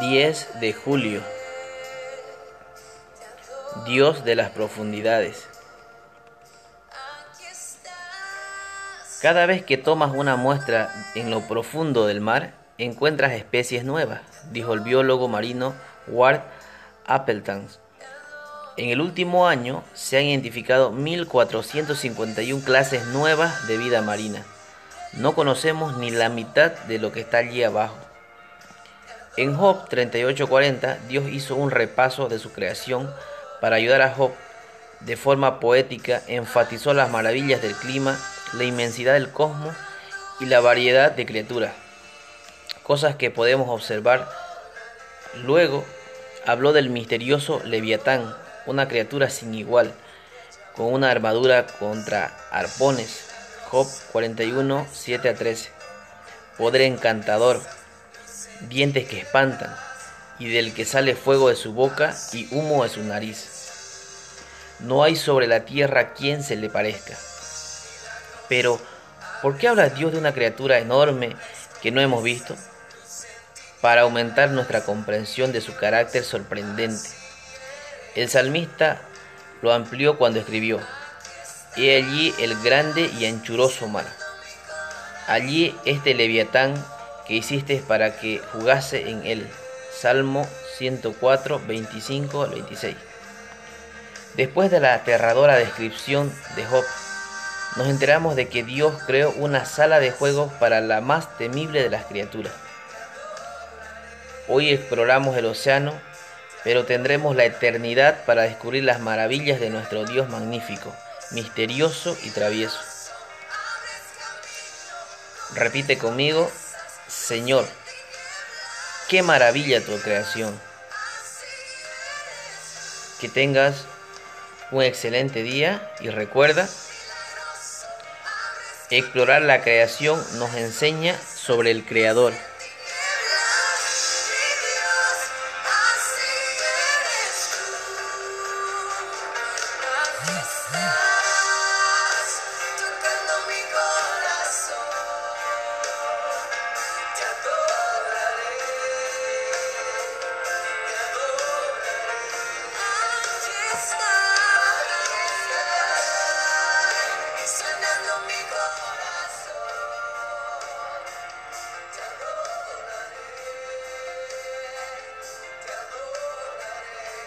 10 de julio. Dios de las profundidades. Cada vez que tomas una muestra en lo profundo del mar, encuentras especies nuevas, dijo el biólogo marino Ward Appleton. En el último año se han identificado 1.451 clases nuevas de vida marina. No conocemos ni la mitad de lo que está allí abajo. En Job 38:40, Dios hizo un repaso de su creación para ayudar a Job. De forma poética, enfatizó las maravillas del clima, la inmensidad del cosmos y la variedad de criaturas, cosas que podemos observar. Luego, habló del misterioso Leviatán, una criatura sin igual, con una armadura contra arpones. Job 41, 7 a 13. Poder encantador, dientes que espantan, y del que sale fuego de su boca y humo de su nariz. No hay sobre la tierra quien se le parezca. Pero, ¿por qué habla Dios de una criatura enorme que no hemos visto? Para aumentar nuestra comprensión de su carácter sorprendente. El salmista lo amplió cuando escribió, He allí el grande y anchuroso mar. Allí este leviatán que hiciste para que jugase en él. Salmo 104, 25 al 26. Después de la aterradora descripción de Job, nos enteramos de que Dios creó una sala de juegos para la más temible de las criaturas. Hoy exploramos el océano pero tendremos la eternidad para descubrir las maravillas de nuestro Dios magnífico, misterioso y travieso. Repite conmigo, Señor, qué maravilla tu creación. Que tengas un excelente día y recuerda, explorar la creación nos enseña sobre el Creador.